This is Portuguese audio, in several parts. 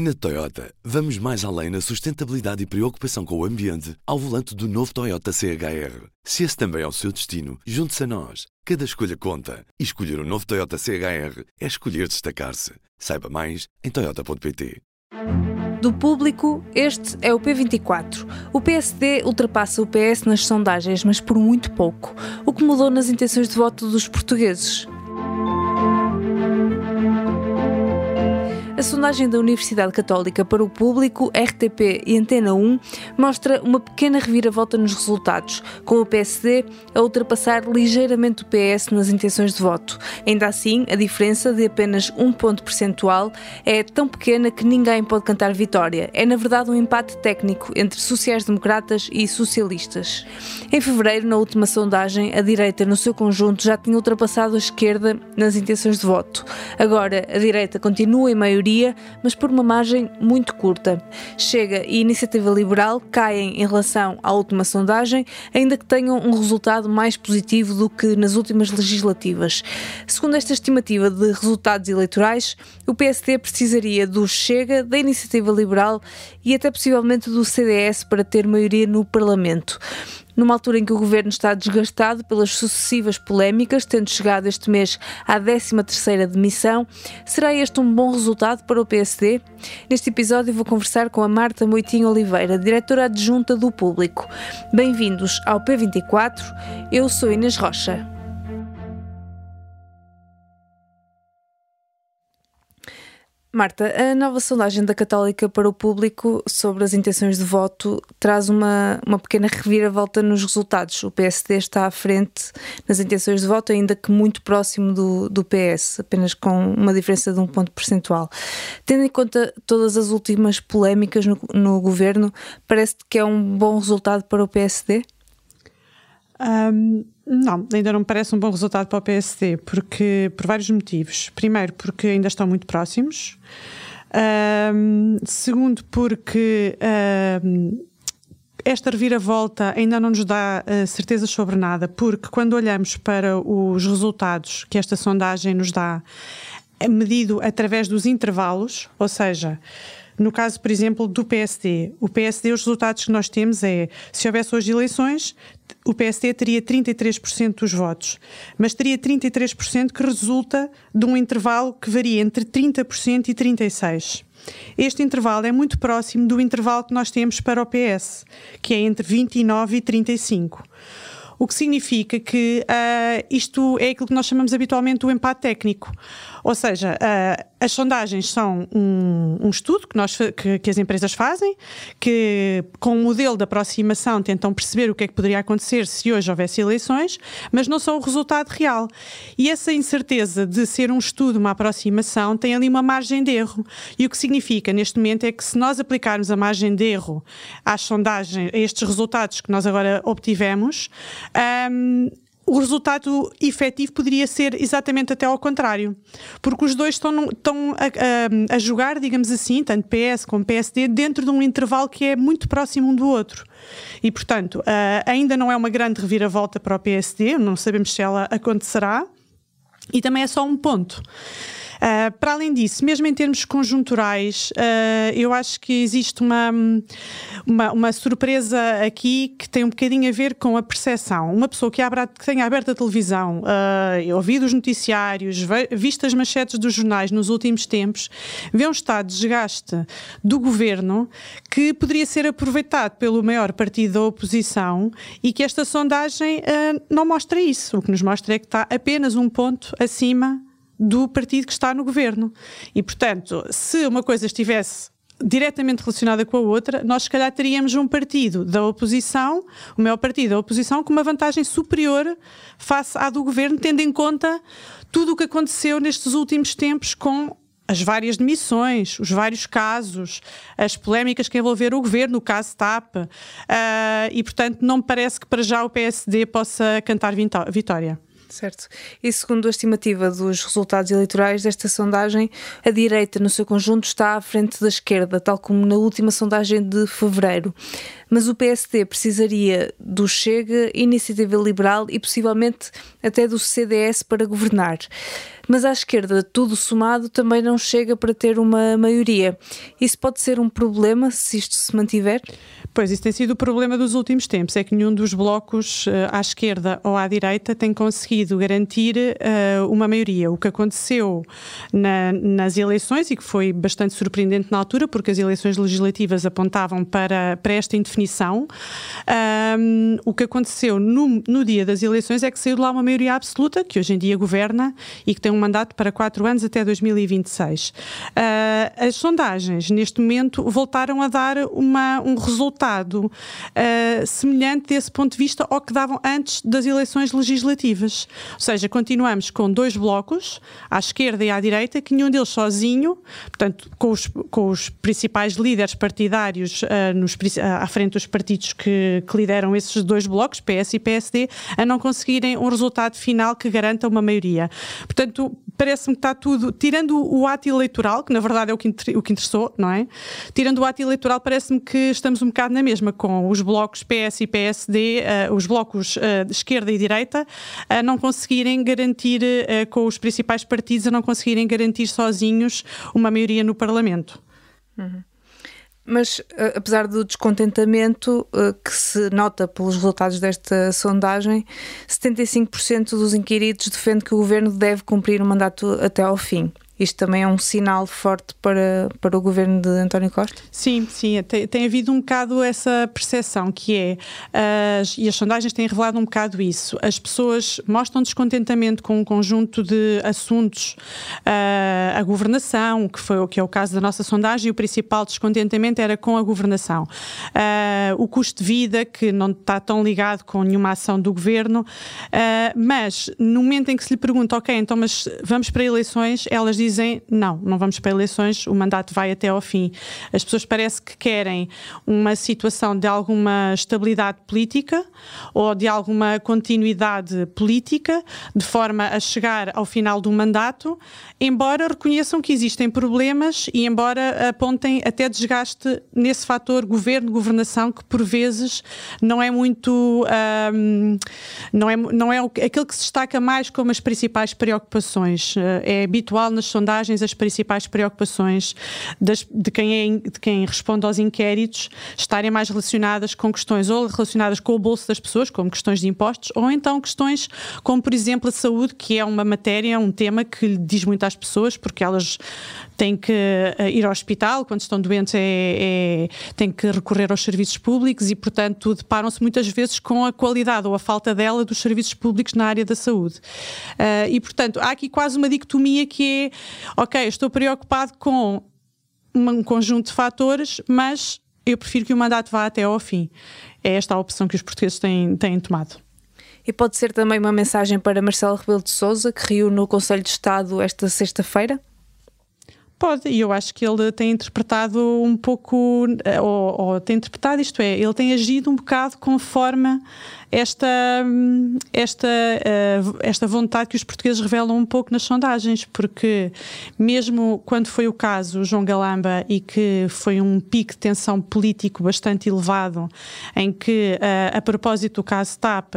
Na Toyota, vamos mais além na sustentabilidade e preocupação com o ambiente ao volante do novo Toyota CHR. Se esse também é o seu destino, junte-se a nós. Cada escolha conta. E escolher o um novo Toyota CHR é escolher destacar-se. Saiba mais em Toyota.pt. Do público, este é o P24. O PSD ultrapassa o PS nas sondagens, mas por muito pouco. O que mudou nas intenções de voto dos portugueses? A sondagem da Universidade Católica para o público, RTP e Antena 1 mostra uma pequena reviravolta nos resultados, com o PSD a ultrapassar ligeiramente o PS nas intenções de voto. Ainda assim, a diferença de apenas um ponto percentual é tão pequena que ninguém pode cantar vitória. É, na verdade, um empate técnico entre sociais-democratas e socialistas. Em fevereiro, na última sondagem, a direita, no seu conjunto, já tinha ultrapassado a esquerda nas intenções de voto. Agora, a direita continua em maioria mas por uma margem muito curta. Chega e Iniciativa Liberal caem em relação à última sondagem, ainda que tenham um resultado mais positivo do que nas últimas legislativas. Segundo esta estimativa de resultados eleitorais, o PSD precisaria do Chega, da Iniciativa Liberal e até possivelmente do CDS para ter maioria no Parlamento numa altura em que o governo está desgastado pelas sucessivas polémicas, tendo chegado este mês à 13ª demissão. Será este um bom resultado para o PSD? Neste episódio vou conversar com a Marta Moitinho Oliveira, diretora adjunta do Público. Bem-vindos ao P24. Eu sou Inês Rocha. Marta, a nova sondagem da Católica para o público sobre as intenções de voto traz uma, uma pequena reviravolta nos resultados. O PSD está à frente nas intenções de voto, ainda que muito próximo do, do PS, apenas com uma diferença de um ponto percentual. Tendo em conta todas as últimas polémicas no, no governo, parece que é um bom resultado para o PSD? Um, não, ainda não me parece um bom resultado para o PSD, porque por vários motivos. Primeiro, porque ainda estão muito próximos. Um, segundo, porque um, esta reviravolta ainda não nos dá uh, certezas sobre nada, porque quando olhamos para os resultados que esta sondagem nos dá, é medido através dos intervalos, ou seja, no caso, por exemplo, do PSD, o PSD, os resultados que nós temos é, se houvesse hoje eleições, o PSD teria 33% dos votos, mas teria 33% que resulta de um intervalo que varia entre 30% e 36%. Este intervalo é muito próximo do intervalo que nós temos para o PS, que é entre 29 e 35 o que significa que uh, isto é aquilo que nós chamamos habitualmente o empate técnico. Ou seja, uh, as sondagens são um, um estudo que, nós, que, que, as empresas fazem, que com um modelo de aproximação tentam perceber o que é que poderia acontecer se hoje houvesse eleições, mas não são o resultado real. E essa incerteza de ser um estudo, uma aproximação, tem ali uma margem de erro. E o que significa neste momento é que se nós aplicarmos a margem de erro às sondagens, a estes resultados que nós agora obtivemos, um, o resultado efetivo poderia ser exatamente até ao contrário, porque os dois estão, estão a, a, a, jogar, digamos assim, tanto PS como PSD, dentro de um intervalo que é muito próximo um do outro. E, portanto, uh, ainda não é uma grande reviravolta para o PSD, não sabemos se ela acontecerá, e também é só um ponto. Uh, para além disso, mesmo em termos conjunturais, uh, eu acho que existe uma, uma, uma, surpresa aqui que tem um bocadinho a ver com a percepção. Uma pessoa que, que tenha aberto a televisão, uh, ouvido os noticiários, visto as manchetes dos jornais nos últimos tempos, vê um estado de desgaste do governo que poderia ser aproveitado pelo maior partido da oposição e que esta sondagem uh, não mostra isso. O que nos mostra é que está apenas um ponto acima do partido que está no governo. E, portanto, se uma coisa estivesse diretamente relacionada com a outra, nós se calhar teríamos um partido da oposição, o maior partido da oposição, com uma vantagem superior face à do governo, tendo em conta tudo o que aconteceu nestes últimos tempos com as várias demissões, os vários casos, as polémicas que envolveram o governo, o caso TAP, uh, e portanto não me parece que para já o PSD possa cantar vitória. Certo. E segundo a estimativa dos resultados eleitorais desta sondagem, a direita, no seu conjunto, está à frente da esquerda, tal como na última sondagem de fevereiro. Mas o PSD precisaria do Chega, Iniciativa Liberal e possivelmente até do CDS para governar mas à esquerda, tudo somado, também não chega para ter uma maioria. Isso pode ser um problema se isto se mantiver? Pois, isso tem sido o problema dos últimos tempos, é que nenhum dos blocos uh, à esquerda ou à direita tem conseguido garantir uh, uma maioria. O que aconteceu na, nas eleições, e que foi bastante surpreendente na altura, porque as eleições legislativas apontavam para, para esta indefinição, um, o que aconteceu no, no dia das eleições é que saiu de lá uma maioria absoluta, que hoje em dia governa e que tem um um mandato para quatro anos até 2026. Uh, ah, as sondagens, neste momento, voltaram a dar uma, um resultado uh, semelhante desse ponto de vista ao que davam antes das eleições legislativas. Ou seja, continuamos com dois blocos, à esquerda e à direita, que nenhum deles sozinho, portanto, com os, com os principais líderes partidários uh, nos, à frente dos partidos que, que lideram esses dois blocos, PS e PSD, a não conseguirem um resultado final que garanta uma maioria. Portanto, parece-me que está tudo, tirando o ato eleitoral, que na verdade é o que, o que interessou, não é? Tirando o ato eleitoral, parece-me que estamos um bocado na mesma, com os blocos PS e PSD, uh, os blocos uh, de esquerda e direita, a não conseguirem garantir, uh, com os principais partidos, a não conseguirem garantir sozinhos uma maioria no Parlamento. Uhum. Mas, eh, apesar do descontentamento eh, que se nota pelos resultados desta sondagem, 75% dos inquiridos defende que o governo deve cumprir o mandato até ao fim. Isto também é um sinal forte para, para o governo de António Costa? Sim, sim, tem, tem havido um bocado essa percepção que é, as, e as sondagens têm revelado um bocado isso, as pessoas mostram descontentamento com um conjunto de assuntos, uh, a governação, que, foi, que é o caso da nossa sondagem, e o principal descontentamento era com a governação. Uh, o custo de vida, que não está tão ligado com nenhuma ação do governo, uh, mas no momento em que se lhe pergunta, ok, então mas vamos para eleições, elas dizem dizem não, não vamos para eleições, o mandato vai até ao fim. As pessoas parece que querem uma situação de alguma estabilidade política ou de alguma continuidade política, de forma a chegar ao final do mandato, embora reconheçam que existem problemas e embora apontem até desgaste nesse fator governo-governação que por vezes não é muito um, não é, não é aquele que se destaca mais como as principais preocupações. É habitual nas sondagens as principais preocupações das, de, quem é, de quem responde aos inquéritos estarem mais relacionadas com questões ou relacionadas com o bolso das pessoas, como questões de impostos, ou então questões como, por exemplo, a saúde, que é uma matéria, um tema que diz muito às pessoas, porque elas têm que eh, ir ao hospital, quando estão doentes é, é, têm que recorrer aos serviços públicos e, portanto, deparam-se muitas vezes com a qualidade ou a falta dela dos serviços públicos na área da saúde. Uh, e, portanto, há aqui quase uma dicotomia que é ok, estou preocupado com um conjunto de fatores, mas eu prefiro que o mandato vá até ao fim. É esta a opção que os portugueses têm, têm tomado. E pode ser também uma mensagem para Marcelo Rebelo de Sousa, que reúne no Conselho de Estado esta sexta-feira? Pode, e eu acho que ele tem interpretado um pouco, eh, ou, ou, tem interpretado, isto é, ele tem agido um bocado conforme esta, esta, eh, esta vontade que os portugueses revelam um pouco nas sondagens, porque mesmo quando foi o caso João Galamba e que foi um pico de tensão político bastante elevado, em que, eh, a propósito do caso TAP,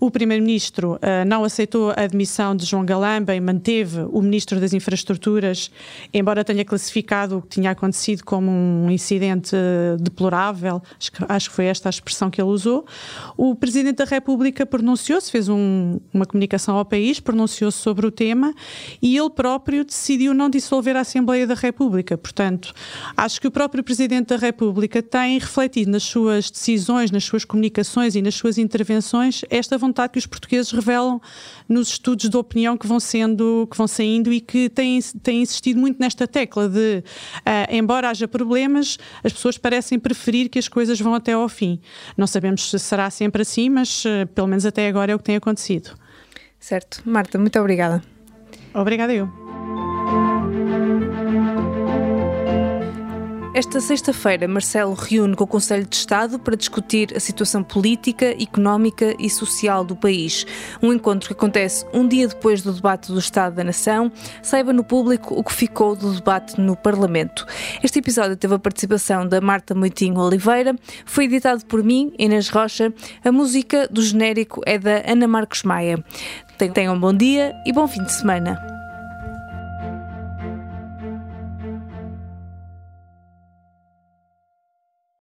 o Primeiro-Ministro não aceitou a admissão de João Galamba e manteve o Ministro das Infraestruturas, embora tenha classificado o que tinha acontecido como um incidente deplorável, acho que foi esta a expressão que ele usou, o Presidente da República pronunciou-se, fez um, uma comunicação ao país, pronunciou-se sobre o tema e ele próprio decidiu não dissolver a Assembleia da República. Portanto, acho que o próprio Presidente da República tem refletido nas suas decisões, nas suas comunicações e nas suas intervenções esta vontade que os portugueses revelam nos estudos de opinião que vão sendo, que vão saindo e que têm, têm insistido muito nesta tecla de, uh, embora haja problemas, as pessoas parecem preferir que as coisas vão até ao fim. Não sabemos se será sempre assim, mas uh, pelo menos até agora é o que tem acontecido. Certo. Marta, muito obrigada. Obrigada eu. Esta sexta-feira, Marcelo reúne com o Conselho de Estado para discutir a situação política, económica e social do país. Um encontro que acontece um dia depois do debate do Estado da Nação. Saiba no público o que ficou do debate no Parlamento. Este episódio teve a participação da Marta Moitinho Oliveira, foi editado por mim, Inês Rocha. A música do genérico é da Ana Marcos Maia. Tenham um bom dia e bom fim de semana.